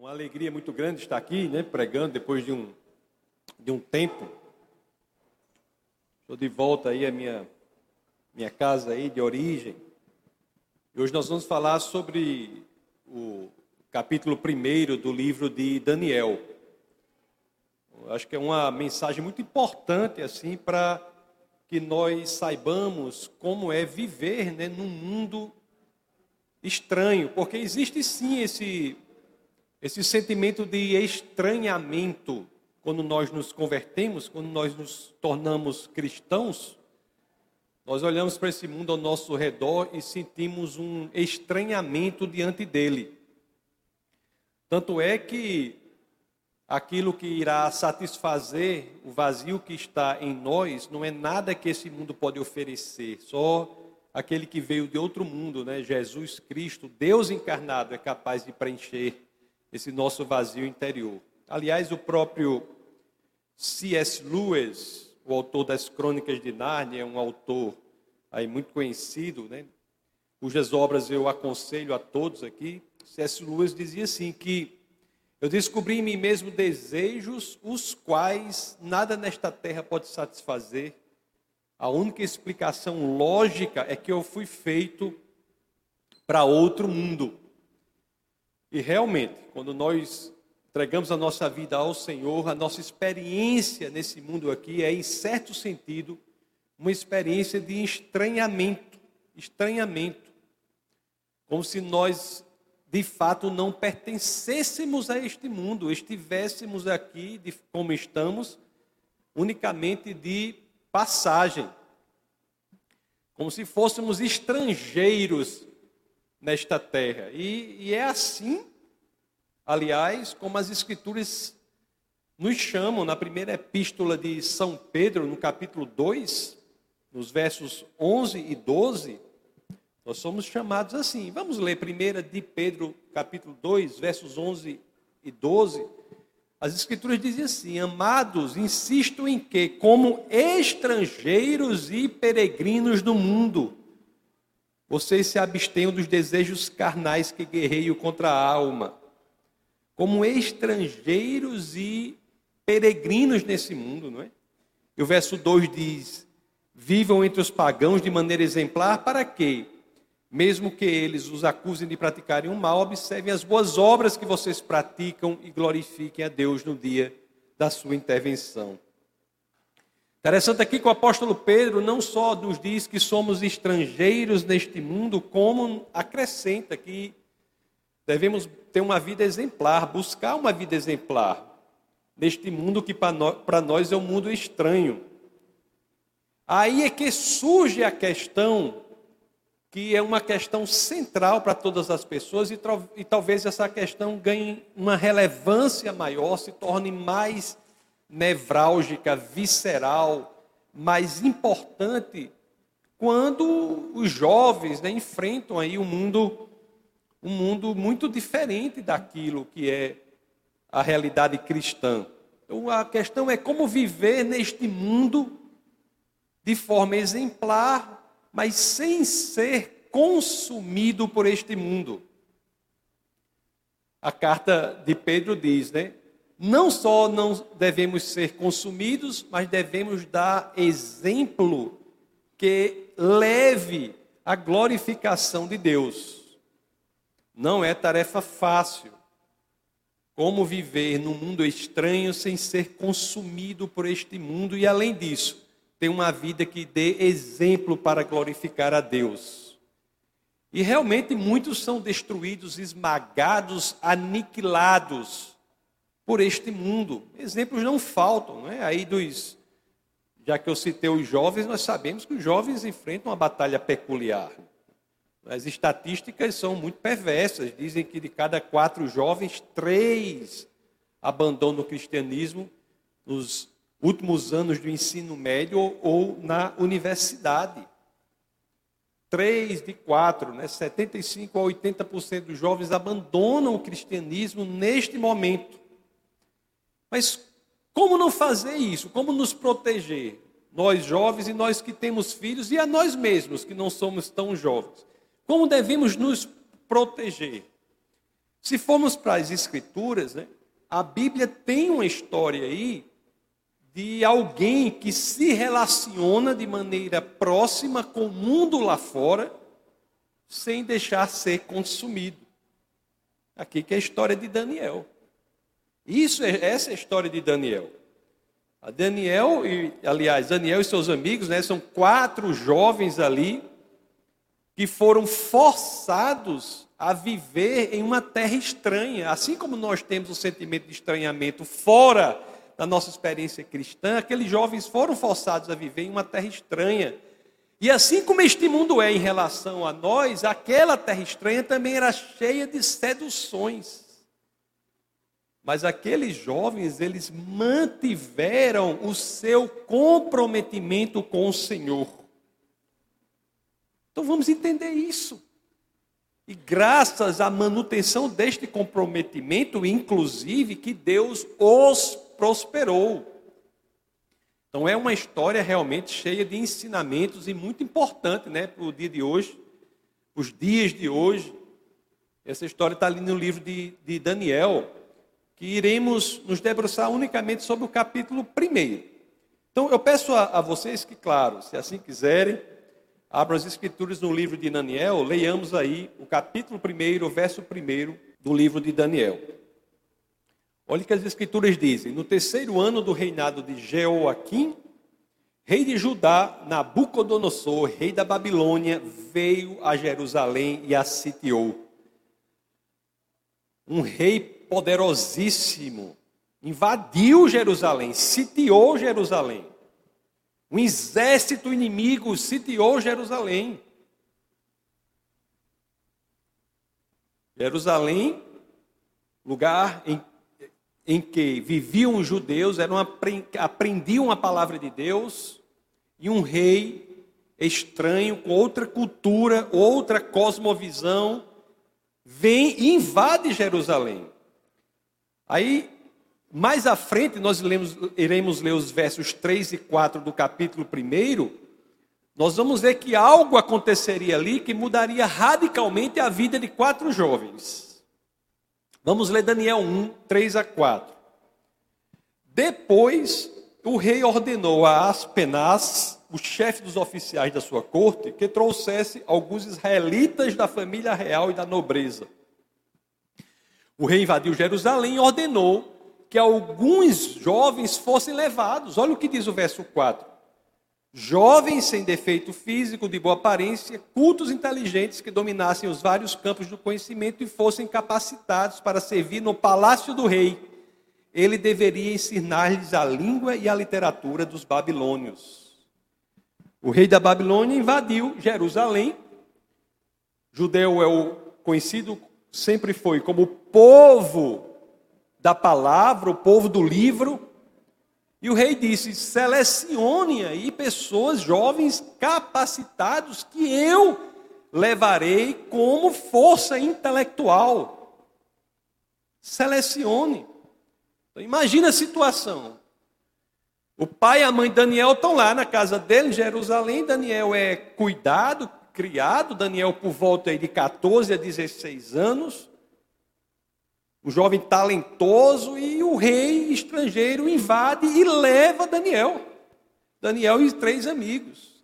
uma alegria muito grande estar aqui, né, pregando depois de um, de um tempo. Estou de volta aí à minha, minha casa aí de origem. E hoje nós vamos falar sobre o capítulo 1 do livro de Daniel. Eu acho que é uma mensagem muito importante assim para que nós saibamos como é viver né, num mundo estranho, porque existe sim esse esse sentimento de estranhamento quando nós nos convertemos, quando nós nos tornamos cristãos, nós olhamos para esse mundo ao nosso redor e sentimos um estranhamento diante dele. Tanto é que aquilo que irá satisfazer o vazio que está em nós não é nada que esse mundo pode oferecer, só aquele que veio de outro mundo, né? Jesus Cristo, Deus encarnado, é capaz de preencher esse nosso vazio interior. Aliás, o próprio C.S. Lewis, o autor das Crônicas de Nárnia, é um autor aí muito conhecido, né? cujas obras eu aconselho a todos aqui. C.S. Lewis dizia assim que eu descobri em mim mesmo desejos os quais nada nesta terra pode satisfazer. A única explicação lógica é que eu fui feito para outro mundo. E realmente, quando nós entregamos a nossa vida ao Senhor, a nossa experiência nesse mundo aqui é, em certo sentido, uma experiência de estranhamento estranhamento. Como se nós, de fato, não pertencêssemos a este mundo, estivéssemos aqui, de, como estamos, unicamente de passagem. Como se fôssemos estrangeiros nesta terra. E, e é assim, aliás, como as Escrituras nos chamam na primeira epístola de São Pedro, no capítulo 2, nos versos 11 e 12, nós somos chamados assim. Vamos ler primeira de Pedro, capítulo 2, versos 11 e 12. As escrituras dizem assim: Amados, insisto em que, como estrangeiros e peregrinos do mundo, vocês se abstenham dos desejos carnais que guerreiam contra a alma, como estrangeiros e peregrinos nesse mundo, não é? E o verso 2 diz: Vivam entre os pagãos de maneira exemplar, para que, mesmo que eles os acusem de praticarem o mal, observem as boas obras que vocês praticam e glorifiquem a Deus no dia da sua intervenção. Interessante aqui que o apóstolo Pedro não só nos diz que somos estrangeiros neste mundo, como acrescenta que devemos ter uma vida exemplar, buscar uma vida exemplar neste mundo que para nós é um mundo estranho. Aí é que surge a questão que é uma questão central para todas as pessoas e, e talvez essa questão ganhe uma relevância maior, se torne mais nevrálgica, visceral, mais importante quando os jovens né, enfrentam aí um mundo, um mundo muito diferente daquilo que é a realidade cristã. Então a questão é como viver neste mundo de forma exemplar, mas sem ser consumido por este mundo. A carta de Pedro diz, né? Não só não devemos ser consumidos, mas devemos dar exemplo que leve à glorificação de Deus. Não é tarefa fácil. Como viver num mundo estranho sem ser consumido por este mundo e, além disso, ter uma vida que dê exemplo para glorificar a Deus. E realmente muitos são destruídos, esmagados, aniquilados por este mundo. Exemplos não faltam, não é? Aí dos já que eu citei os jovens, nós sabemos que os jovens enfrentam uma batalha peculiar. As estatísticas são muito perversas. Dizem que de cada quatro jovens, três abandonam o cristianismo nos últimos anos do ensino médio ou, ou na universidade. Três de quatro, né? 75 a 80% dos jovens abandonam o cristianismo neste momento. Mas como não fazer isso? Como nos proteger? Nós jovens e nós que temos filhos e a nós mesmos que não somos tão jovens. Como devemos nos proteger? Se formos para as Escrituras, né, a Bíblia tem uma história aí de alguém que se relaciona de maneira próxima com o mundo lá fora, sem deixar ser consumido. Aqui que é a história de Daniel. Isso é essa é a história de Daniel. A Daniel e aliás, Daniel e seus amigos, né, são quatro jovens ali que foram forçados a viver em uma terra estranha. Assim como nós temos o sentimento de estranhamento fora da nossa experiência cristã, aqueles jovens foram forçados a viver em uma terra estranha. E assim como este mundo é em relação a nós, aquela terra estranha também era cheia de seduções. Mas aqueles jovens, eles mantiveram o seu comprometimento com o Senhor. Então vamos entender isso. E graças à manutenção deste comprometimento, inclusive, que Deus os prosperou. Então é uma história realmente cheia de ensinamentos e muito importante né, para o dia de hoje, os dias de hoje. Essa história está ali no livro de, de Daniel, que iremos nos debruçar unicamente sobre o capítulo 1. Então eu peço a, a vocês que, claro, se assim quiserem, Abra as escrituras no livro de Daniel, leiamos aí o capítulo 1, verso 1 do livro de Daniel. Olha o que as escrituras dizem: No terceiro ano do reinado de Jeoaquim, rei de Judá, Nabucodonosor, rei da Babilônia, veio a Jerusalém e a sitiou. Um rei poderosíssimo invadiu Jerusalém, sitiou Jerusalém. Um exército inimigo sitiou Jerusalém. Jerusalém, lugar em, em que viviam os judeus, eram, aprendiam a palavra de Deus, e um rei estranho, com outra cultura, outra cosmovisão, vem e invade Jerusalém. Aí mais à frente, nós lemos, iremos ler os versos 3 e 4 do capítulo 1. Nós vamos ver que algo aconteceria ali que mudaria radicalmente a vida de quatro jovens. Vamos ler Daniel 1, 3 a 4. Depois, o rei ordenou a Aspenaz, o chefe dos oficiais da sua corte, que trouxesse alguns israelitas da família real e da nobreza. O rei invadiu Jerusalém e ordenou que alguns jovens fossem levados. Olha o que diz o verso 4. Jovens sem defeito físico, de boa aparência, cultos inteligentes que dominassem os vários campos do conhecimento e fossem capacitados para servir no palácio do rei. Ele deveria ensinar-lhes a língua e a literatura dos babilônios. O rei da Babilônia invadiu Jerusalém. Judeu é o conhecido sempre foi como povo da palavra, o povo do livro. E o rei disse: selecione aí pessoas jovens capacitados que eu levarei como força intelectual. Selecione. Então, imagina a situação. O pai e a mãe Daniel estão lá na casa dele, em Jerusalém. Daniel é cuidado, criado. Daniel, por volta de 14 a 16 anos um jovem talentoso, e o rei estrangeiro invade e leva Daniel. Daniel e três amigos.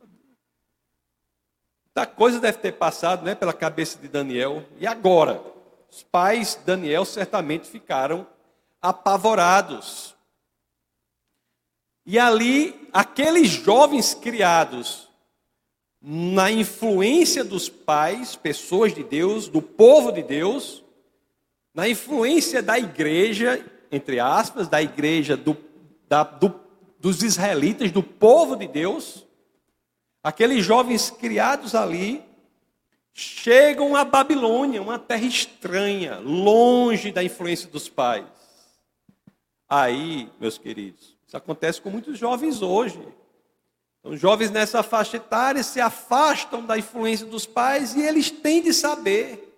Da coisa deve ter passado né, pela cabeça de Daniel. E agora? Os pais de Daniel certamente ficaram apavorados. E ali, aqueles jovens criados na influência dos pais, pessoas de Deus, do povo de Deus, na influência da igreja, entre aspas, da igreja do, da, do, dos israelitas, do povo de Deus, aqueles jovens criados ali, chegam a Babilônia, uma terra estranha, longe da influência dos pais. Aí, meus queridos, isso acontece com muitos jovens hoje. Então, jovens nessa faixa etária se afastam da influência dos pais e eles têm de saber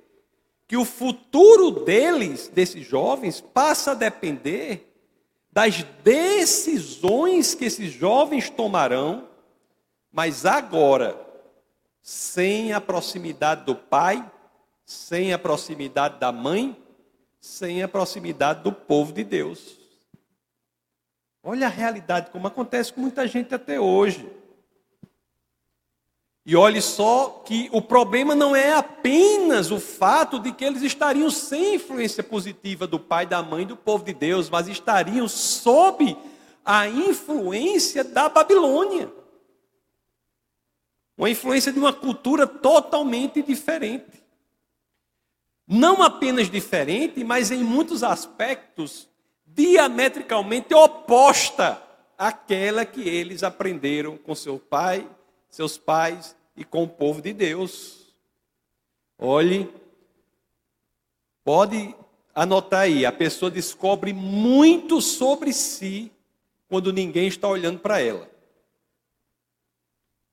que o futuro deles, desses jovens, passa a depender das decisões que esses jovens tomarão, mas agora, sem a proximidade do pai, sem a proximidade da mãe, sem a proximidade do povo de Deus. Olha a realidade, como acontece com muita gente até hoje. E olhe só que o problema não é apenas o fato de que eles estariam sem influência positiva do pai, da mãe, do povo de Deus, mas estariam sob a influência da Babilônia. Uma influência de uma cultura totalmente diferente. Não apenas diferente, mas em muitos aspectos diametricalmente oposta àquela que eles aprenderam com seu pai, seus pais e com o povo de Deus. Olhe, pode anotar aí, a pessoa descobre muito sobre si quando ninguém está olhando para ela.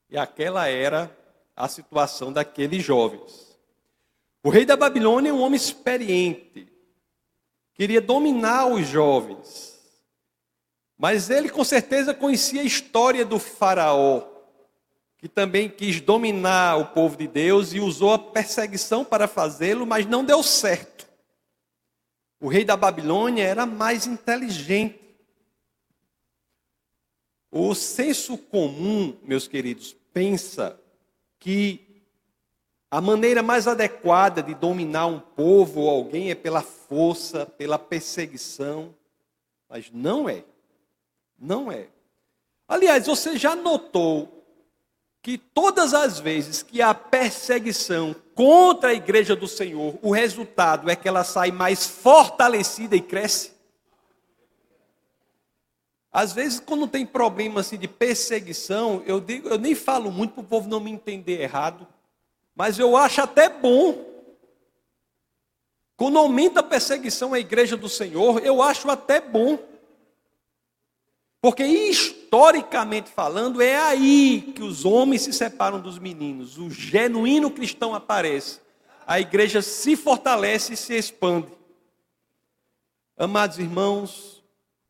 E aquela era a situação daqueles jovens. O rei da Babilônia é um homem experiente, queria dominar os jovens. Mas ele com certeza conhecia a história do Faraó que também quis dominar o povo de Deus e usou a perseguição para fazê-lo, mas não deu certo. O rei da Babilônia era mais inteligente. O senso comum, meus queridos, pensa que a maneira mais adequada de dominar um povo ou alguém é pela força, pela perseguição, mas não é. Não é. Aliás, você já notou que todas as vezes que há perseguição contra a igreja do Senhor, o resultado é que ela sai mais fortalecida e cresce. Às vezes, quando tem problema assim, de perseguição, eu, digo, eu nem falo muito para o povo não me entender errado, mas eu acho até bom. Quando aumenta a perseguição à igreja do Senhor, eu acho até bom. Porque historicamente falando, é aí que os homens se separam dos meninos. O genuíno cristão aparece. A igreja se fortalece e se expande. Amados irmãos,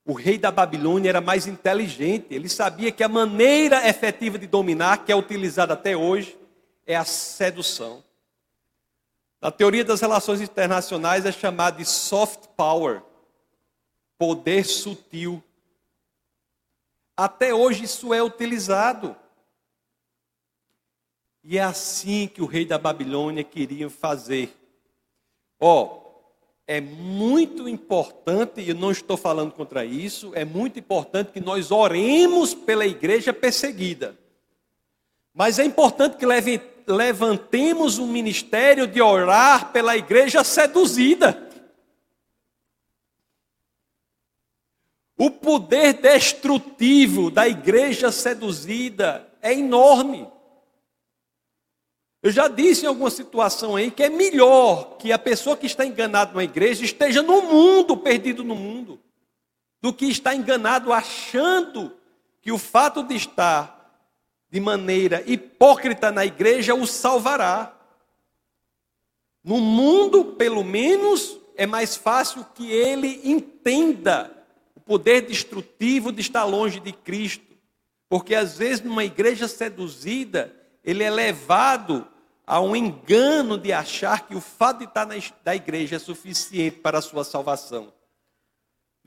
o rei da Babilônia era mais inteligente. Ele sabia que a maneira efetiva de dominar, que é utilizada até hoje, é a sedução. Na teoria das relações internacionais é chamado de soft power, poder sutil. Até hoje isso é utilizado. E é assim que o rei da Babilônia queria fazer. Ó, oh, é muito importante, e eu não estou falando contra isso, é muito importante que nós oremos pela igreja perseguida. Mas é importante que levantemos um ministério de orar pela igreja seduzida. O poder destrutivo da igreja seduzida é enorme. Eu já disse em alguma situação aí que é melhor que a pessoa que está enganada na igreja esteja no mundo, perdido no mundo, do que estar enganado achando que o fato de estar de maneira hipócrita na igreja o salvará. No mundo, pelo menos, é mais fácil que ele entenda poder destrutivo de estar longe de Cristo. Porque às vezes numa igreja seduzida, ele é levado a um engano de achar que o fato de estar na igreja é suficiente para a sua salvação.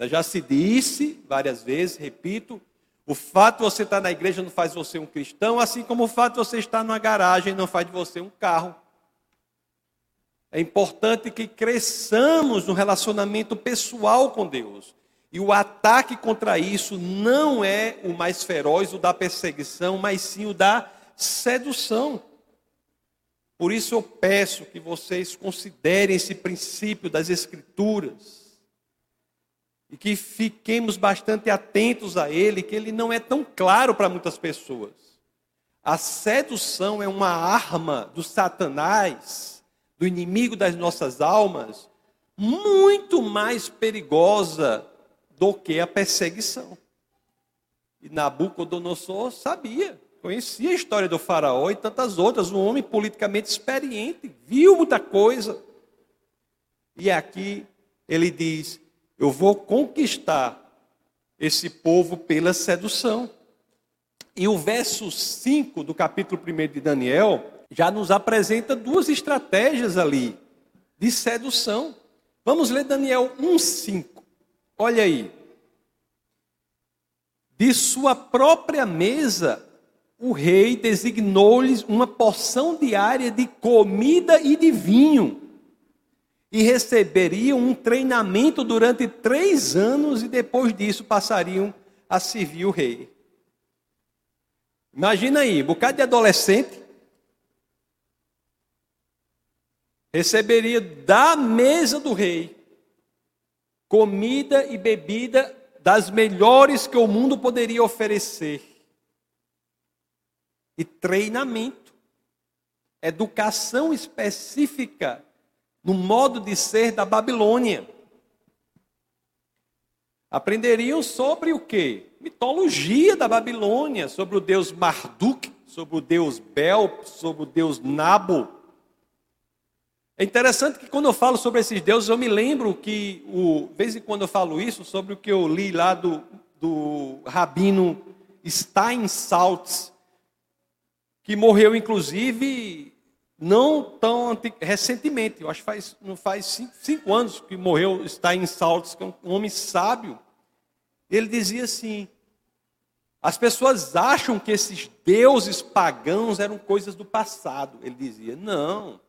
Já se disse várias vezes, repito, o fato de você estar na igreja não faz você um cristão, assim como o fato de você estar numa garagem não faz de você um carro. É importante que cresçamos no relacionamento pessoal com Deus. E o ataque contra isso não é o mais feroz, o da perseguição, mas sim o da sedução. Por isso eu peço que vocês considerem esse princípio das Escrituras e que fiquemos bastante atentos a ele, que ele não é tão claro para muitas pessoas. A sedução é uma arma do Satanás, do inimigo das nossas almas, muito mais perigosa do que a perseguição. E Nabucodonosor sabia, conhecia a história do faraó e tantas outras, um homem politicamente experiente, viu muita coisa. E aqui ele diz: Eu vou conquistar esse povo pela sedução. E o verso 5 do capítulo 1 de Daniel já nos apresenta duas estratégias ali de sedução. Vamos ler Daniel 1,5. Olha aí. De sua própria mesa, o rei designou-lhes uma porção diária de comida e de vinho. E receberiam um treinamento durante três anos, e depois disso passariam a servir o rei. Imagina aí, um bocado de adolescente receberia da mesa do rei comida e bebida das melhores que o mundo poderia oferecer. E treinamento, educação específica no modo de ser da Babilônia. Aprenderiam sobre o que? Mitologia da Babilônia, sobre o deus Marduk, sobre o deus Bel, sobre o deus Nabo. É interessante que quando eu falo sobre esses deuses, eu me lembro que, o, vez em quando eu falo isso, sobre o que eu li lá do, do rabino Stein Saltz, que morreu inclusive não tão recentemente, eu acho que faz, não faz cinco, cinco anos que morreu Stein Saltz, que é um homem sábio. Ele dizia assim: as pessoas acham que esses deuses pagãos eram coisas do passado. Ele dizia: não.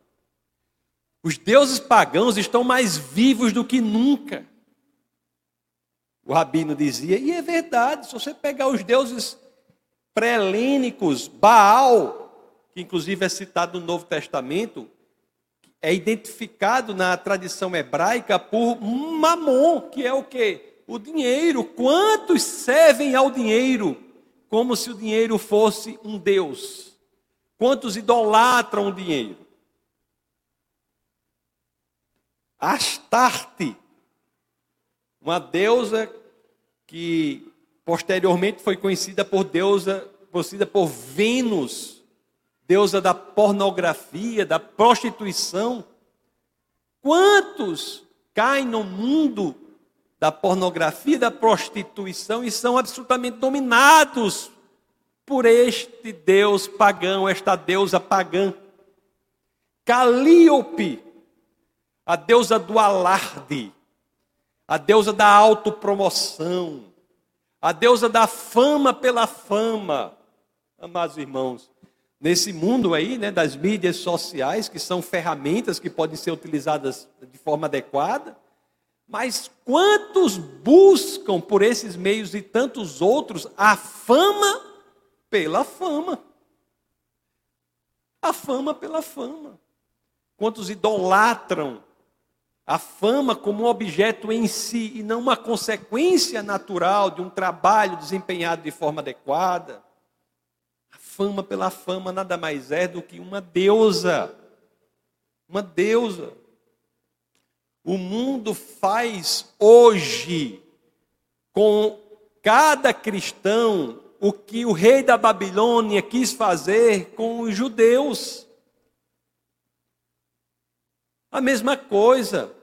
Os deuses pagãos estão mais vivos do que nunca. O rabino dizia, e é verdade, se você pegar os deuses pré-helênicos, Baal, que inclusive é citado no Novo Testamento, é identificado na tradição hebraica por Mamon, que é o que? O dinheiro. Quantos servem ao dinheiro como se o dinheiro fosse um Deus? Quantos idolatram o dinheiro? Astarte, uma deusa que posteriormente foi conhecida por deusa, conhecida por Vênus, deusa da pornografia, da prostituição. Quantos caem no mundo da pornografia, da prostituição e são absolutamente dominados por este deus pagão, esta deusa pagã? Calíope, a deusa do alarde, a deusa da autopromoção, a deusa da fama pela fama. Amados irmãos, nesse mundo aí, né, das mídias sociais, que são ferramentas que podem ser utilizadas de forma adequada, mas quantos buscam por esses meios e tantos outros a fama pela fama? A fama pela fama. Quantos idolatram a fama como um objeto em si e não uma consequência natural de um trabalho desempenhado de forma adequada. A fama pela fama nada mais é do que uma deusa. Uma deusa. O mundo faz hoje com cada cristão o que o rei da Babilônia quis fazer com os judeus. A mesma coisa.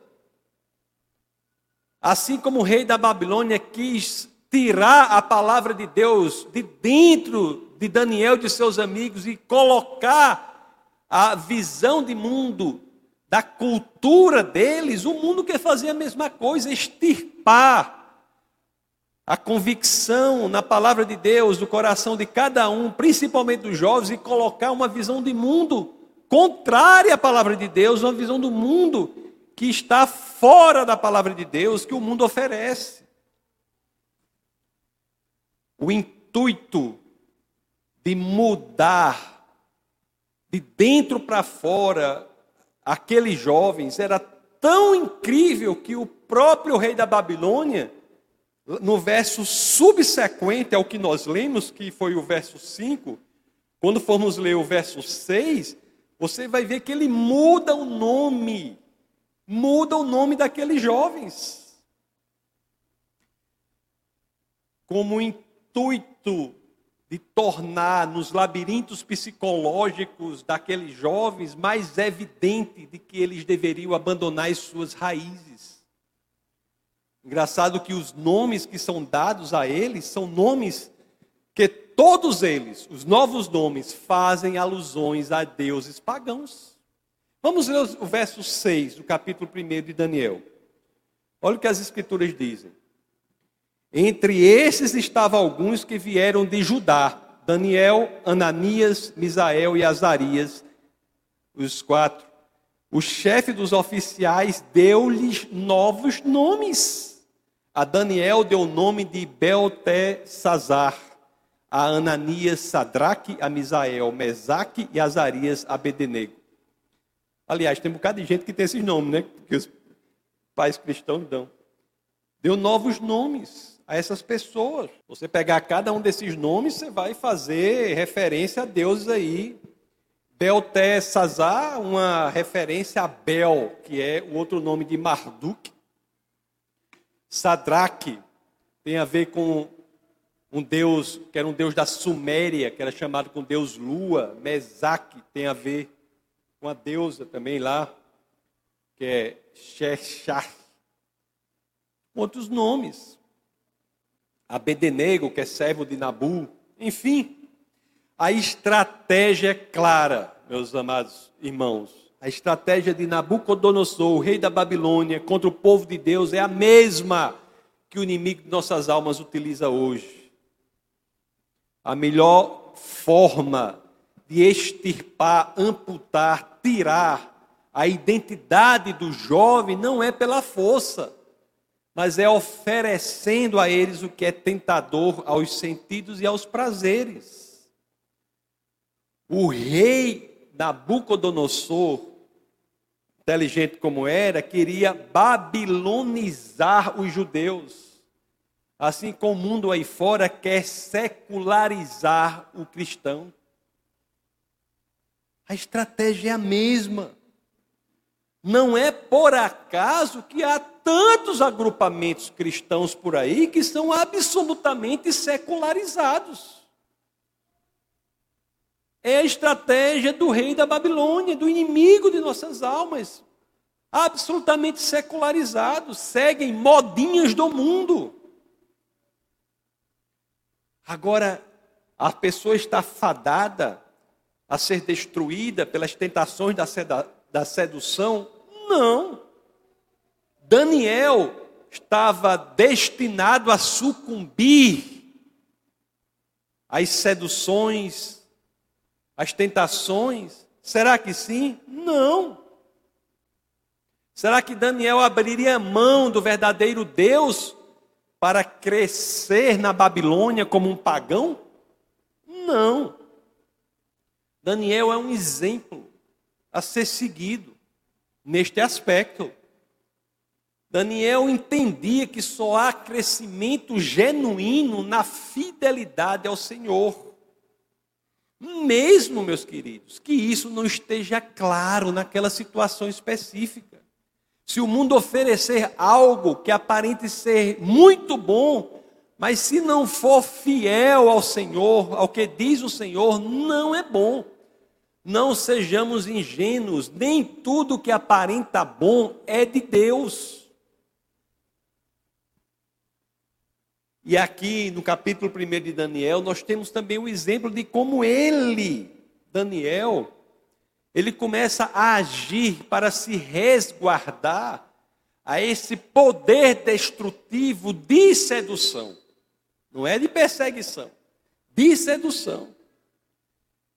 Assim como o rei da Babilônia quis tirar a palavra de Deus de dentro de Daniel e de seus amigos e colocar a visão de mundo da cultura deles, o mundo quer fazer a mesma coisa, extirpar a convicção na palavra de Deus do coração de cada um, principalmente dos jovens, e colocar uma visão de mundo contrária à palavra de Deus, uma visão do mundo que está fora da palavra de Deus que o mundo oferece. O intuito de mudar de dentro para fora aqueles jovens era tão incrível que o próprio rei da Babilônia, no verso subsequente ao que nós lemos, que foi o verso 5, quando formos ler o verso 6, você vai ver que ele muda o nome muda o nome daqueles jovens. Como intuito de tornar nos labirintos psicológicos daqueles jovens mais evidente de que eles deveriam abandonar as suas raízes. Engraçado que os nomes que são dados a eles são nomes que todos eles, os novos nomes, fazem alusões a deuses pagãos. Vamos ler o verso 6 do capítulo 1 de Daniel. Olha o que as Escrituras dizem. Entre esses estavam alguns que vieram de Judá: Daniel, Ananias, Misael e Azarias, os quatro. O chefe dos oficiais deu-lhes novos nomes. A Daniel deu o nome de Beltesazar, a Ananias Sadraque, a Misael Mesaque e Azarias Abednego. Aliás, tem um bocado de gente que tem esses nomes, né? Que os pais cristãos dão. Deu novos nomes a essas pessoas. Você pegar cada um desses nomes, você vai fazer referência a deuses aí. Beltesazar, uma referência a Bel, que é o outro nome de Marduk. Sadraque tem a ver com um deus, que era um deus da Suméria, que era chamado com deus Lua. Mesaque tem a ver com a deusa também lá, que é Sheshach. Outros nomes. Abednego, que é servo de Nabu. Enfim, a estratégia é clara, meus amados irmãos. A estratégia de Nabucodonosor, o rei da Babilônia, contra o povo de Deus é a mesma que o inimigo de nossas almas utiliza hoje. A melhor forma de extirpar, amputar, tirar a identidade do jovem não é pela força, mas é oferecendo a eles o que é tentador aos sentidos e aos prazeres. O rei Nabucodonosor, inteligente como era, queria babilonizar os judeus. Assim como o mundo aí fora quer secularizar o cristão. A estratégia é a mesma. Não é por acaso que há tantos agrupamentos cristãos por aí que são absolutamente secularizados. É a estratégia do rei da Babilônia, do inimigo de nossas almas. Absolutamente secularizados, seguem modinhas do mundo. Agora, a pessoa está fadada a ser destruída pelas tentações da sedução? Não. Daniel estava destinado a sucumbir às seduções, às tentações? Será que sim? Não. Será que Daniel abriria mão do verdadeiro Deus para crescer na Babilônia como um pagão? Não. Daniel é um exemplo a ser seguido neste aspecto. Daniel entendia que só há crescimento genuíno na fidelidade ao Senhor. Mesmo, meus queridos, que isso não esteja claro naquela situação específica. Se o mundo oferecer algo que aparente ser muito bom, mas se não for fiel ao Senhor, ao que diz o Senhor, não é bom. Não sejamos ingênuos, nem tudo que aparenta bom é de Deus. E aqui no capítulo 1 de Daniel, nós temos também o exemplo de como ele, Daniel, ele começa a agir para se resguardar a esse poder destrutivo de sedução. Não é de perseguição, de sedução.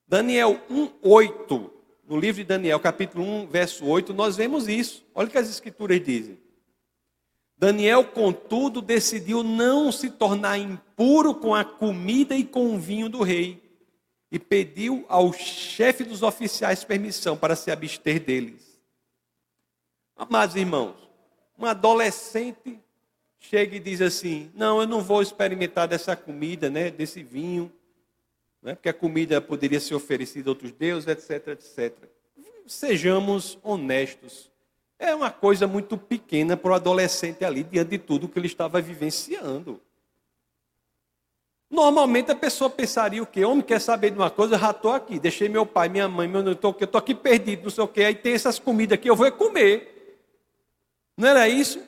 Daniel 1:8, no livro de Daniel, capítulo 1, verso 8, nós vemos isso. Olha o que as escrituras dizem. Daniel, contudo, decidiu não se tornar impuro com a comida e com o vinho do rei, e pediu ao chefe dos oficiais permissão para se abster deles. Amados irmãos, um adolescente chega e diz assim: Não, eu não vou experimentar dessa comida, né, desse vinho né? porque a comida poderia ser oferecida a outros deuses, etc, etc. Sejamos honestos. É uma coisa muito pequena para o adolescente ali, diante de tudo que ele estava vivenciando. Normalmente a pessoa pensaria o quê? Homem quer saber de uma coisa, já estou aqui, deixei meu pai, minha mãe, meu, eu estou aqui perdido, não sei o quê, aí tem essas comidas aqui, eu vou comer. Não era isso?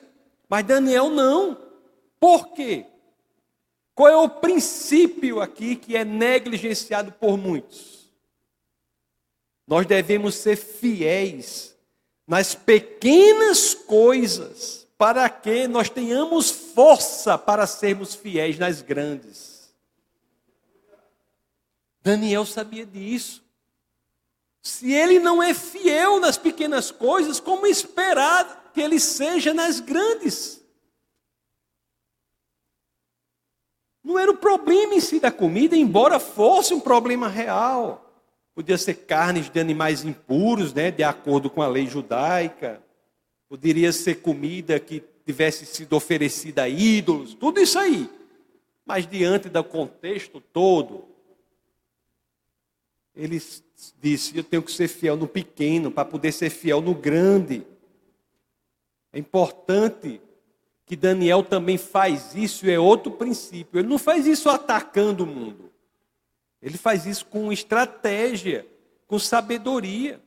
Mas Daniel não. Por quê? Qual é o princípio aqui que é negligenciado por muitos? Nós devemos ser fiéis nas pequenas coisas para que nós tenhamos força para sermos fiéis nas grandes. Daniel sabia disso. Se ele não é fiel nas pequenas coisas, como esperar que ele seja nas grandes? Não era o problema em si da comida, embora fosse um problema real. Podia ser carnes de animais impuros, né, de acordo com a lei judaica. Poderia ser comida que tivesse sido oferecida a ídolos, tudo isso aí. Mas diante do contexto todo, ele disse: Eu tenho que ser fiel no pequeno para poder ser fiel no grande. É importante que Daniel também faz isso, é outro princípio. Ele não faz isso atacando o mundo. Ele faz isso com estratégia, com sabedoria.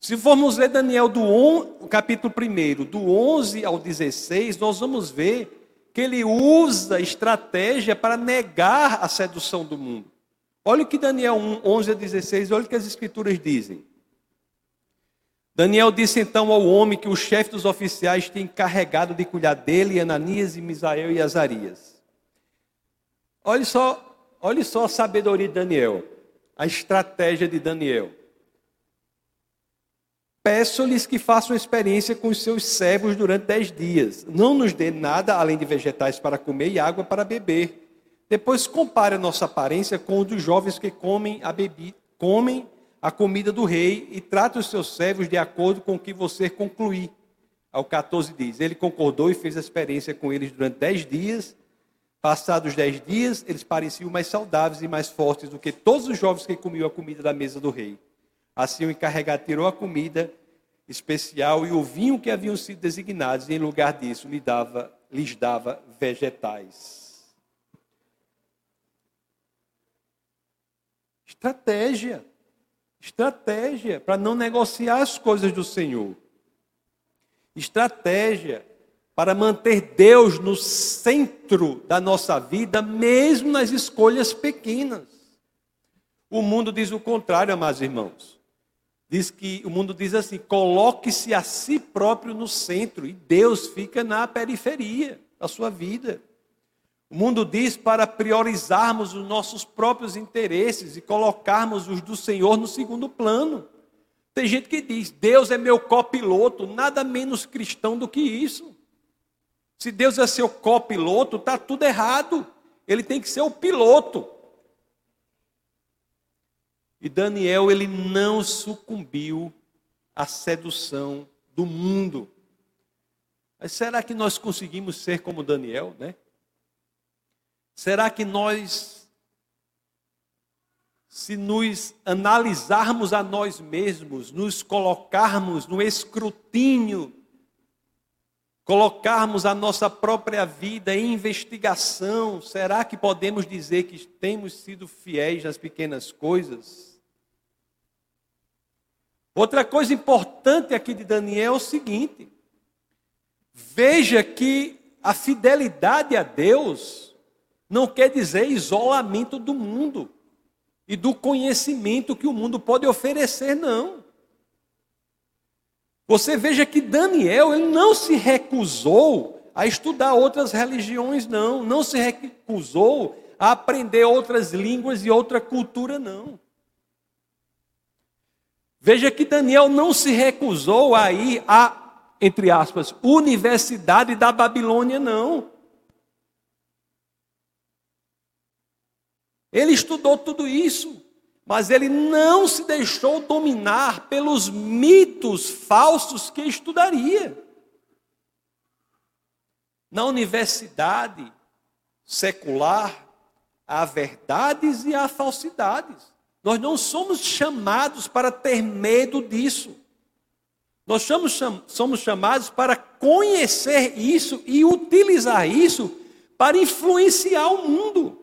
Se formos ler Daniel do on, capítulo 1, do 11 ao 16, nós vamos ver que ele usa estratégia para negar a sedução do mundo. Olha o que Daniel 1, 11 a 16, olha o que as escrituras dizem. Daniel disse então ao homem que o chefe dos oficiais tinha encarregado de cuidar dele, Ananias e Misael e Azarias. Olha só, olha só a sabedoria de Daniel, a estratégia de Daniel. Peço-lhes que façam experiência com os seus servos durante dez dias. Não nos dê nada além de vegetais para comer e água para beber. Depois compare a nossa aparência com o dos jovens que comem a bebida, comem a comida do rei e trata os seus servos de acordo com o que você concluir. Ao 14 diz: Ele concordou e fez a experiência com eles durante dez dias. Passados dez dias, eles pareciam mais saudáveis e mais fortes do que todos os jovens que comiam a comida da mesa do rei. Assim, o encarregado tirou a comida especial e o vinho que haviam sido designados, e em lugar disso lhe dava, lhes dava vegetais. Estratégia estratégia para não negociar as coisas do Senhor. Estratégia para manter Deus no centro da nossa vida, mesmo nas escolhas pequenas. O mundo diz o contrário, amados irmãos. Diz que o mundo diz assim: coloque-se a si próprio no centro e Deus fica na periferia da sua vida. O mundo diz para priorizarmos os nossos próprios interesses e colocarmos os do Senhor no segundo plano. Tem gente que diz: Deus é meu copiloto, nada menos cristão do que isso. Se Deus é seu copiloto, está tudo errado. Ele tem que ser o piloto. E Daniel, ele não sucumbiu à sedução do mundo. Mas será que nós conseguimos ser como Daniel, né? Será que nós, se nos analisarmos a nós mesmos, nos colocarmos no escrutínio, colocarmos a nossa própria vida em investigação, será que podemos dizer que temos sido fiéis nas pequenas coisas? Outra coisa importante aqui de Daniel é o seguinte: veja que a fidelidade a Deus não quer dizer isolamento do mundo e do conhecimento que o mundo pode oferecer, não. Você veja que Daniel ele não se recusou a estudar outras religiões, não. Não se recusou a aprender outras línguas e outra cultura, não. Veja que Daniel não se recusou a ir à, entre aspas, Universidade da Babilônia, não. Ele estudou tudo isso, mas ele não se deixou dominar pelos mitos falsos que estudaria. Na universidade secular, há verdades e há falsidades. Nós não somos chamados para ter medo disso. Nós somos, chamados para conhecer isso e utilizar isso para influenciar o mundo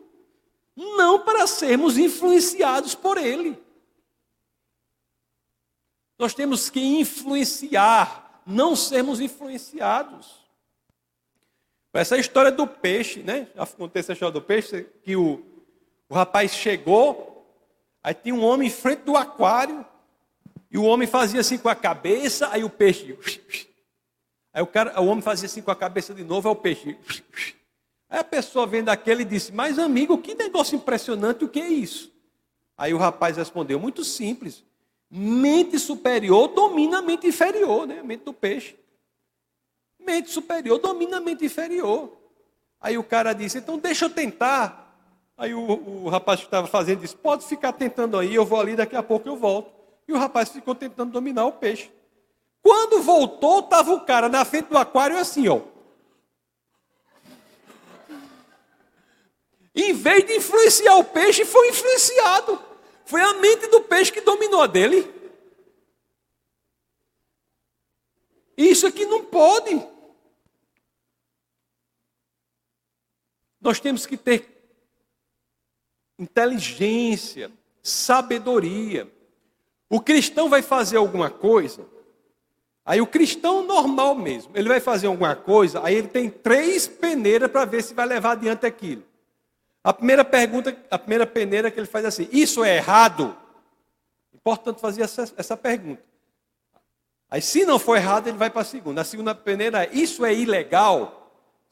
não para sermos influenciados por ele. Nós temos que influenciar, não sermos influenciados. Essa história do peixe, né? Já aconteceu a história do peixe, que o, o rapaz chegou, aí tinha um homem em frente do aquário, e o homem fazia assim com a cabeça, aí o peixe. Aí o, cara, o homem fazia assim com a cabeça de novo, é o peixe. Aí a pessoa vendo aquele disse: Mas amigo, que negócio impressionante, o que é isso? Aí o rapaz respondeu: Muito simples. Mente superior domina a mente inferior, né? A mente do peixe. Mente superior domina a mente inferior. Aí o cara disse: Então deixa eu tentar. Aí o, o rapaz que estava fazendo disse: Pode ficar tentando aí, eu vou ali, daqui a pouco eu volto. E o rapaz ficou tentando dominar o peixe. Quando voltou, estava o cara na frente do aquário assim, ó. Em vez de influenciar o peixe, foi influenciado. Foi a mente do peixe que dominou a dele. Isso aqui não pode. Nós temos que ter inteligência, sabedoria. O cristão vai fazer alguma coisa, aí o cristão normal mesmo, ele vai fazer alguma coisa, aí ele tem três peneiras para ver se vai levar adiante aquilo. A primeira pergunta, a primeira peneira que ele faz é assim: Isso é errado? Importante fazer essa, essa pergunta. Aí, se não for errado, ele vai para a segunda. A segunda peneira é: Isso é ilegal?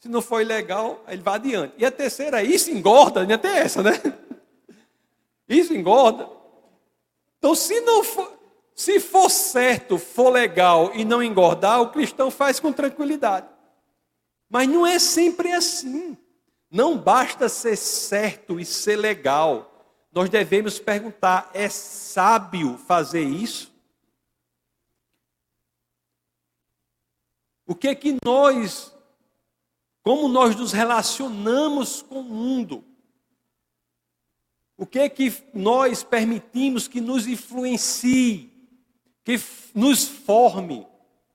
Se não for ilegal, ele vai adiante. E a terceira é: Isso engorda? Ainda tem essa, né? Isso engorda. Então, se não for, se for certo, for legal e não engordar, o cristão faz com tranquilidade. Mas não é sempre assim. Não basta ser certo e ser legal. Nós devemos perguntar: é sábio fazer isso? O que é que nós, como nós nos relacionamos com o mundo? O que é que nós permitimos que nos influencie, que nos forme,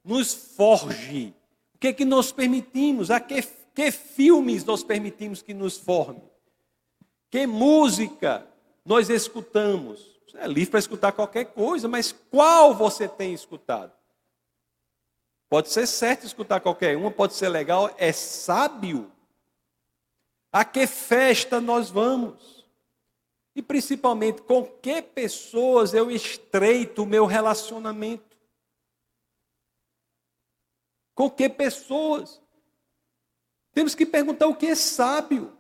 nos forge? O que é que nós permitimos? A que que filmes nós permitimos que nos forme? Que música nós escutamos? Você é livre para escutar qualquer coisa, mas qual você tem escutado? Pode ser certo escutar qualquer uma, pode ser legal, é sábio. A que festa nós vamos? E principalmente, com que pessoas eu estreito o meu relacionamento? Com que pessoas? Temos que perguntar o que é sábio.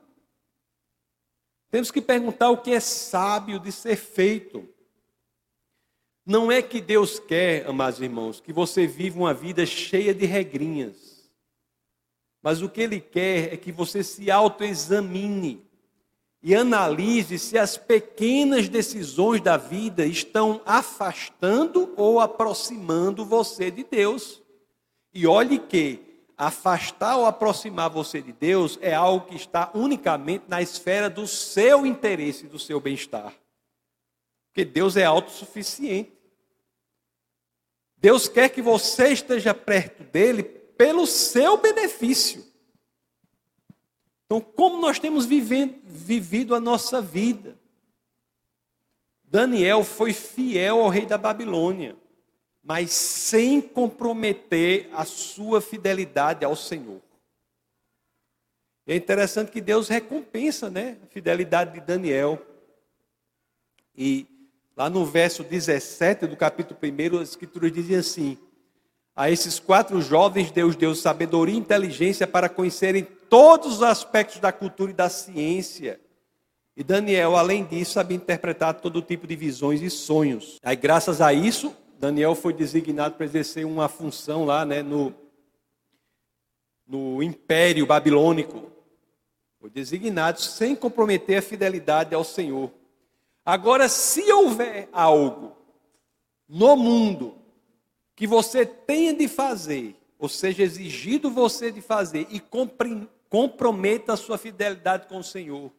Temos que perguntar o que é sábio de ser feito. Não é que Deus quer, amados irmãos, que você viva uma vida cheia de regrinhas. Mas o que Ele quer é que você se autoexamine e analise se as pequenas decisões da vida estão afastando ou aproximando você de Deus. E olhe que afastar ou aproximar você de Deus é algo que está unicamente na esfera do seu interesse, do seu bem-estar. Porque Deus é autossuficiente. Deus quer que você esteja perto dele pelo seu benefício. Então, como nós temos vivendo, vivido a nossa vida? Daniel foi fiel ao rei da Babilônia mas sem comprometer a sua fidelidade ao Senhor. é interessante que Deus recompensa né, a fidelidade de Daniel. E lá no verso 17 do capítulo 1, as escrituras dizem assim: A esses quatro jovens Deus deu sabedoria e inteligência para conhecerem todos os aspectos da cultura e da ciência. E Daniel, além disso, sabia interpretar todo tipo de visões e sonhos. Aí, graças a isso, Daniel foi designado para exercer uma função lá né, no, no Império Babilônico. Foi designado sem comprometer a fidelidade ao Senhor. Agora, se houver algo no mundo que você tenha de fazer, ou seja, exigido você de fazer e comprometa a sua fidelidade com o Senhor,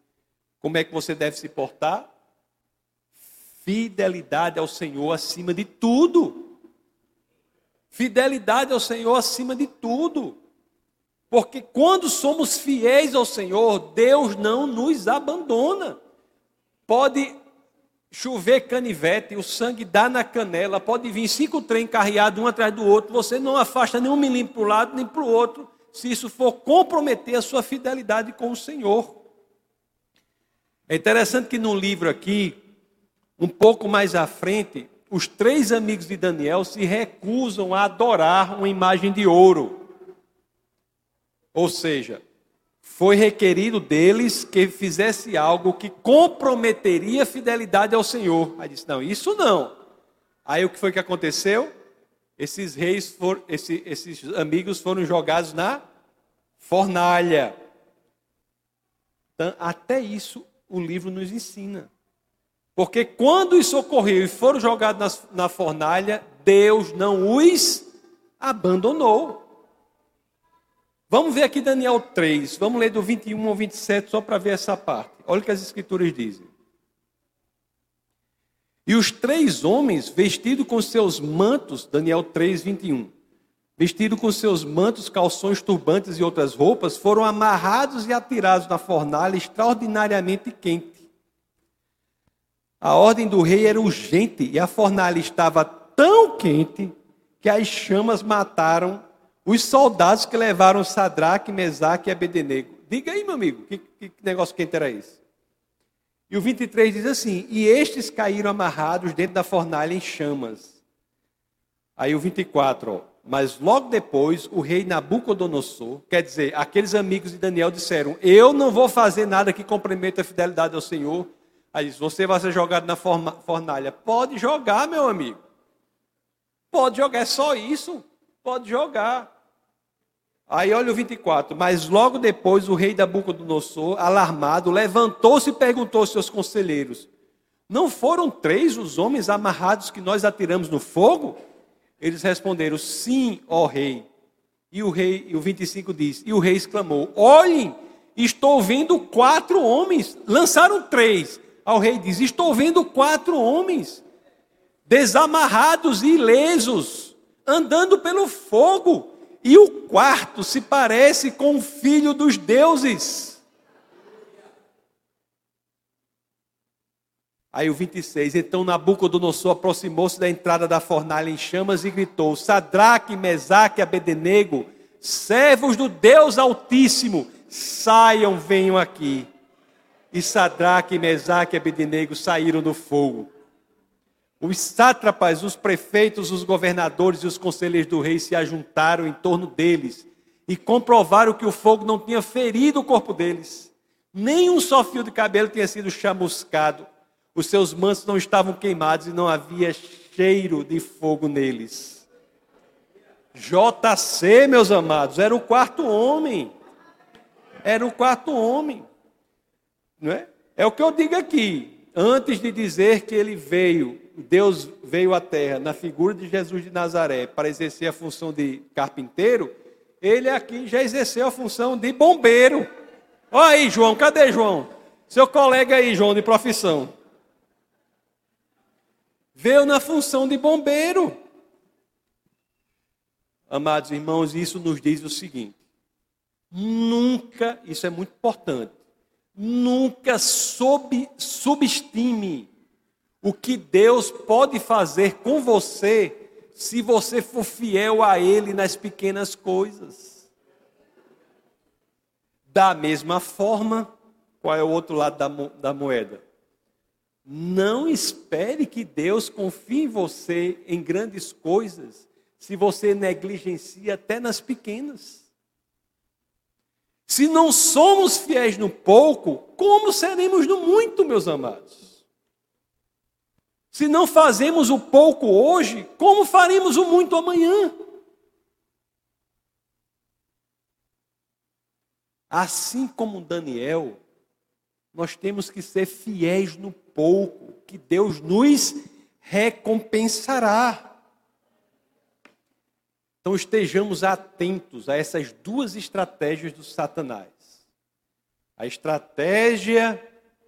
como é que você deve se portar? Fidelidade ao Senhor acima de tudo. Fidelidade ao Senhor acima de tudo. Porque quando somos fiéis ao Senhor, Deus não nos abandona. Pode chover canivete, o sangue dá na canela, pode vir cinco trem carreados um atrás do outro, você não afasta nem um milímetro para o lado nem para o outro, se isso for comprometer a sua fidelidade com o Senhor. É interessante que no livro aqui, um pouco mais à frente, os três amigos de Daniel se recusam a adorar uma imagem de ouro. Ou seja, foi requerido deles que fizesse algo que comprometeria a fidelidade ao Senhor. Aí disse: Não, isso não. Aí o que foi que aconteceu? Esses reis, for, esses, esses amigos foram jogados na fornalha. Então, até isso o livro nos ensina. Porque quando isso ocorreu e foram jogados na, na fornalha, Deus não os abandonou. Vamos ver aqui Daniel 3, vamos ler do 21 ao 27 só para ver essa parte. Olha o que as escrituras dizem. E os três homens, vestidos com seus mantos, Daniel 3, 21, vestidos com seus mantos, calções, turbantes e outras roupas, foram amarrados e atirados na fornalha extraordinariamente quente. A ordem do rei era urgente e a fornalha estava tão quente que as chamas mataram os soldados que levaram Sadraque, Mesaque e Abednego. Diga aí, meu amigo, que, que negócio quente era esse? E o 23 diz assim: E estes caíram amarrados dentro da fornalha em chamas. Aí o 24, ó. Mas logo depois, o rei Nabucodonosor, quer dizer, aqueles amigos de Daniel disseram: Eu não vou fazer nada que comprometa a fidelidade ao Senhor. Aí diz: Você vai ser jogado na fornalha. Pode jogar, meu amigo. Pode jogar, é só isso. Pode jogar. Aí olha o 24. Mas logo depois o rei da Nabucodonosor, alarmado, levantou-se e perguntou aos seus conselheiros: Não foram três os homens amarrados que nós atiramos no fogo? Eles responderam: Sim, ó rei. E o rei, e o 25 diz: E o rei exclamou: Olhem, estou vendo quatro homens. Lançaram três. Ao rei diz: Estou vendo quatro homens desamarrados e ilesos, andando pelo fogo e o quarto se parece com o filho dos deuses. Aí o 26, então Nabucodonosor aproximou-se da entrada da fornalha em chamas e gritou: Sadraque, Mesaque, Abednego, servos do Deus Altíssimo, saiam, venham aqui. E Sadraque, Mesaque e Abednego saíram do fogo. Os sátrapas, os prefeitos, os governadores e os conselheiros do rei se ajuntaram em torno deles e comprovaram que o fogo não tinha ferido o corpo deles. Nem um só fio de cabelo tinha sido chamuscado. Os seus mantos não estavam queimados e não havia cheiro de fogo neles. JC, meus amados, era o quarto homem. Era o quarto homem. Não é? É o que eu digo aqui. Antes de dizer que ele veio Deus veio à terra na figura de Jesus de Nazaré para exercer a função de carpinteiro, ele aqui já exerceu a função de bombeiro. Olha aí, João, cadê João? Seu colega aí, João, de profissão. Veio na função de bombeiro. Amados irmãos, isso nos diz o seguinte: nunca, isso é muito importante, nunca sub, subestime o que Deus pode fazer com você se você for fiel a Ele nas pequenas coisas. Da mesma forma, qual é o outro lado da, da moeda? Não espere que Deus confie em você em grandes coisas, se você negligencia até nas pequenas. Se não somos fiéis no pouco, como seremos no muito, meus amados? Se não fazemos o pouco hoje, como faremos o muito amanhã? Assim como Daniel, nós temos que ser fiéis no pouco, que Deus nos recompensará. Então estejamos atentos a essas duas estratégias do Satanás. A estratégia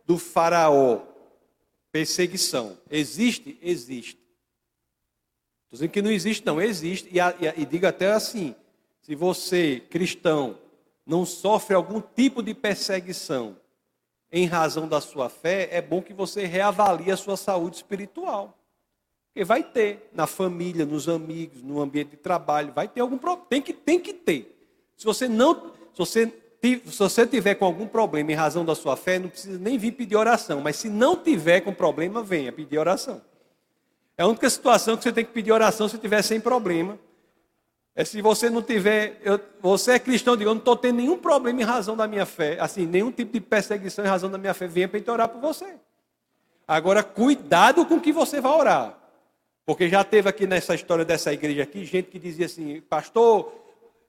do Faraó, Perseguição. Existe? Existe. Estou dizendo que não existe, não. Existe. E, e, e digo até assim: se você, cristão, não sofre algum tipo de perseguição em razão da sua fé, é bom que você reavalie a sua saúde espiritual. Porque vai ter na família, nos amigos, no ambiente de trabalho, vai ter algum problema. Tem que, tem que ter. Se você não, se você se você tiver com algum problema em razão da sua fé, não precisa nem vir pedir oração. Mas se não tiver com problema, venha pedir oração. É a única situação que você tem que pedir oração se tiver sem problema. É se você não tiver, eu, você é cristão, digo, eu não estou tendo nenhum problema em razão da minha fé, assim, nenhum tipo de perseguição em razão da minha fé, venha para orar por você. Agora, cuidado com o que você vai orar. Porque já teve aqui nessa história dessa igreja aqui, gente que dizia assim, pastor,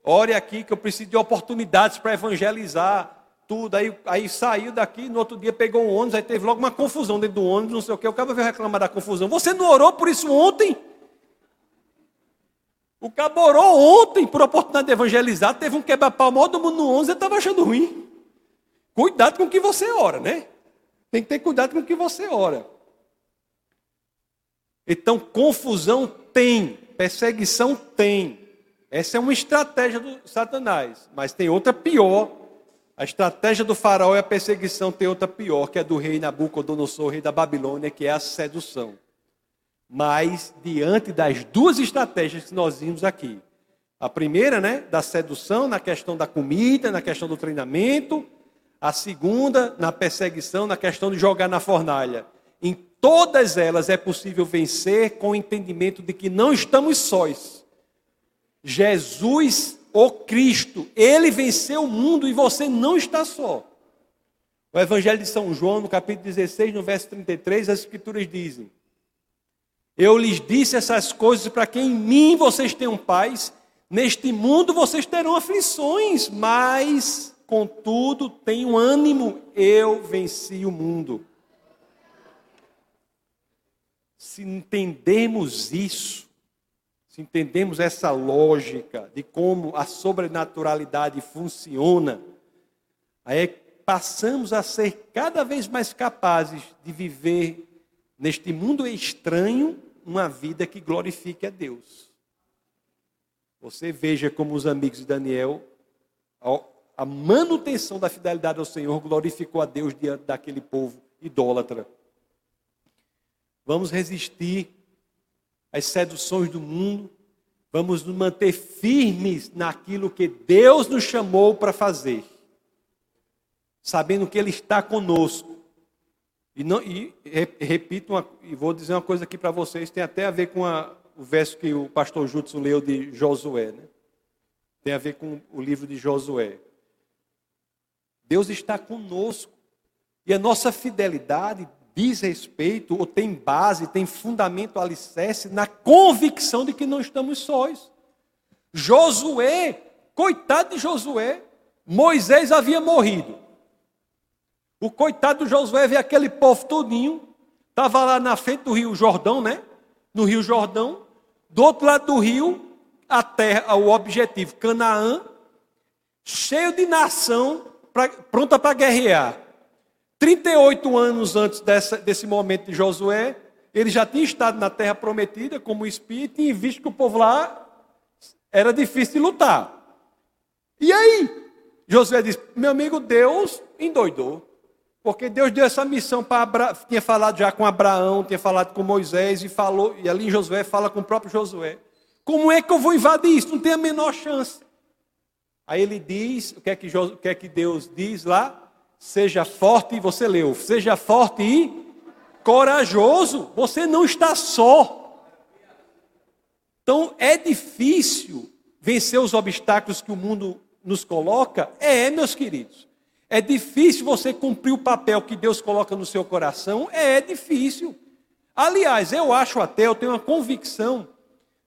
ore aqui que eu preciso de oportunidades para evangelizar tudo. Aí, aí saiu daqui, no outro dia pegou um ônibus, aí teve logo uma confusão dentro do ônibus, não sei o que. O cara veio reclamar da confusão. Você não orou por isso ontem? O cabo orou ontem por oportunidade de evangelizar, teve um quebra-pau maior do mundo no 11 e estava achando ruim. Cuidado com o que você ora, né? Tem que ter cuidado com o que você ora. Então, confusão tem, perseguição tem. Essa é uma estratégia do Satanás, mas tem outra pior. A estratégia do faraó e a perseguição tem outra pior, que é do rei Nabucodonosor, rei da Babilônia, que é a sedução. Mas, diante das duas estratégias que nós vimos aqui, a primeira, né, da sedução, na questão da comida, na questão do treinamento, a segunda, na perseguição, na questão de jogar na fornalha. Em todas elas é possível vencer com o entendimento de que não estamos sós. Jesus, o Cristo, ele venceu o mundo e você não está só. O Evangelho de São João, no capítulo 16, no verso 33, as Escrituras dizem: Eu lhes disse essas coisas para que em mim vocês tenham paz, neste mundo vocês terão aflições, mas contudo, tenho ânimo, eu venci o mundo. Se entendemos isso, se entendemos essa lógica de como a sobrenaturalidade funciona, aí passamos a ser cada vez mais capazes de viver neste mundo estranho uma vida que glorifique a Deus. Você veja como os amigos de Daniel, a manutenção da fidelidade ao Senhor glorificou a Deus diante daquele povo idólatra. Vamos resistir às seduções do mundo, vamos nos manter firmes naquilo que Deus nos chamou para fazer, sabendo que Ele está conosco. E, não, e repito, uma, e vou dizer uma coisa aqui para vocês, tem até a ver com a, o verso que o pastor Jutsu leu de Josué, né? Tem a ver com o livro de Josué. Deus está conosco. E a nossa fidelidade diz respeito, ou tem base, tem fundamento alicerce na convicção de que não estamos sós. Josué, coitado de Josué, Moisés havia morrido. O coitado de Josué vê aquele povo todinho, estava lá na frente do rio Jordão, né? No rio Jordão. Do outro lado do rio, a terra, o objetivo, Canaã, cheio de nação, pra, pronta para guerrear. 38 anos antes dessa, desse momento de Josué, ele já tinha estado na terra prometida como espírito e visto que o povo lá era difícil de lutar. E aí? Josué disse: Meu amigo, Deus endoidou. Porque Deus deu essa missão para Abra... tinha falado já com Abraão, tinha falado com Moisés e falou, e ali em Josué fala com o próprio Josué. Como é que eu vou invadir isso? Não tem a menor chance. Aí ele diz, o que é que, o que, é que Deus diz lá? Seja forte, você leu, seja forte e corajoso, você não está só. Então é difícil vencer os obstáculos que o mundo nos coloca? É, meus queridos. É difícil você cumprir o papel que Deus coloca no seu coração? É, é difícil. Aliás, eu acho até, eu tenho uma convicção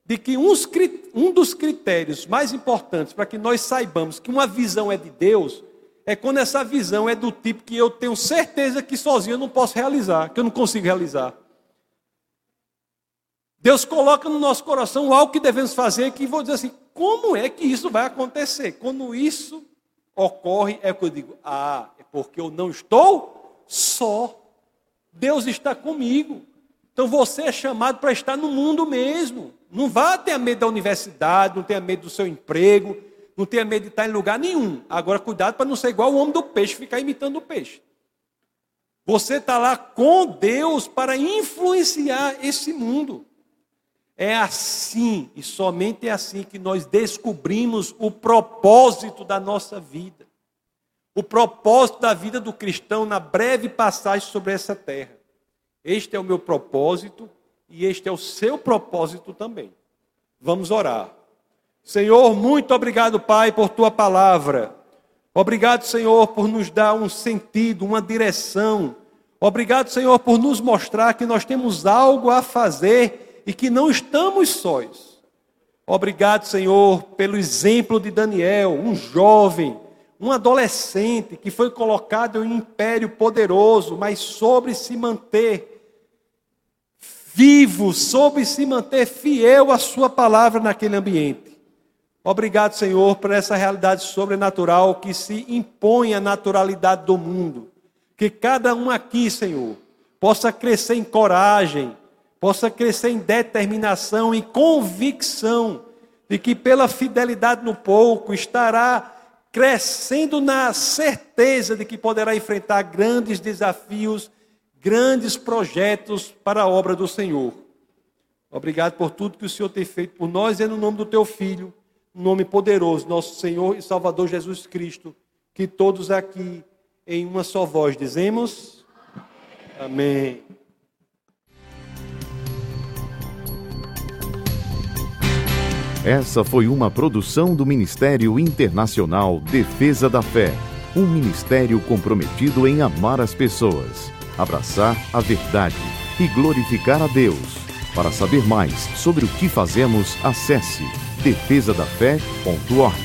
de que uns, um dos critérios mais importantes para que nós saibamos que uma visão é de Deus é quando essa visão é do tipo que eu tenho certeza que sozinho eu não posso realizar, que eu não consigo realizar. Deus coloca no nosso coração algo que devemos fazer, que vou dizer assim, como é que isso vai acontecer? Quando isso ocorre, é que eu digo, ah, é porque eu não estou só. Deus está comigo. Então você é chamado para estar no mundo mesmo. Não vá ter medo da universidade, não tenha medo do seu emprego, não tenha medo de estar em lugar nenhum. Agora, cuidado para não ser igual o homem do peixe, ficar imitando o peixe. Você está lá com Deus para influenciar esse mundo. É assim, e somente é assim que nós descobrimos o propósito da nossa vida. O propósito da vida do cristão na breve passagem sobre essa terra. Este é o meu propósito e este é o seu propósito também. Vamos orar. Senhor, muito obrigado, Pai, por tua palavra. Obrigado, Senhor, por nos dar um sentido, uma direção. Obrigado, Senhor, por nos mostrar que nós temos algo a fazer e que não estamos sós. Obrigado, Senhor, pelo exemplo de Daniel, um jovem, um adolescente que foi colocado em um império poderoso, mas sobre se manter vivo, soube se manter fiel à Sua palavra naquele ambiente. Obrigado, Senhor, por essa realidade sobrenatural que se impõe à naturalidade do mundo. Que cada um aqui, Senhor, possa crescer em coragem, possa crescer em determinação e convicção de que, pela fidelidade no pouco, estará crescendo na certeza de que poderá enfrentar grandes desafios grandes projetos para a obra do Senhor. Obrigado por tudo que o Senhor tem feito por nós e é no nome do teu Filho, nome poderoso, nosso Senhor e Salvador Jesus Cristo, que todos aqui em uma só voz dizemos: Amém. Essa foi uma produção do Ministério Internacional Defesa da Fé, um ministério comprometido em amar as pessoas abraçar a verdade e glorificar a Deus. Para saber mais sobre o que fazemos, acesse defesadafé.org.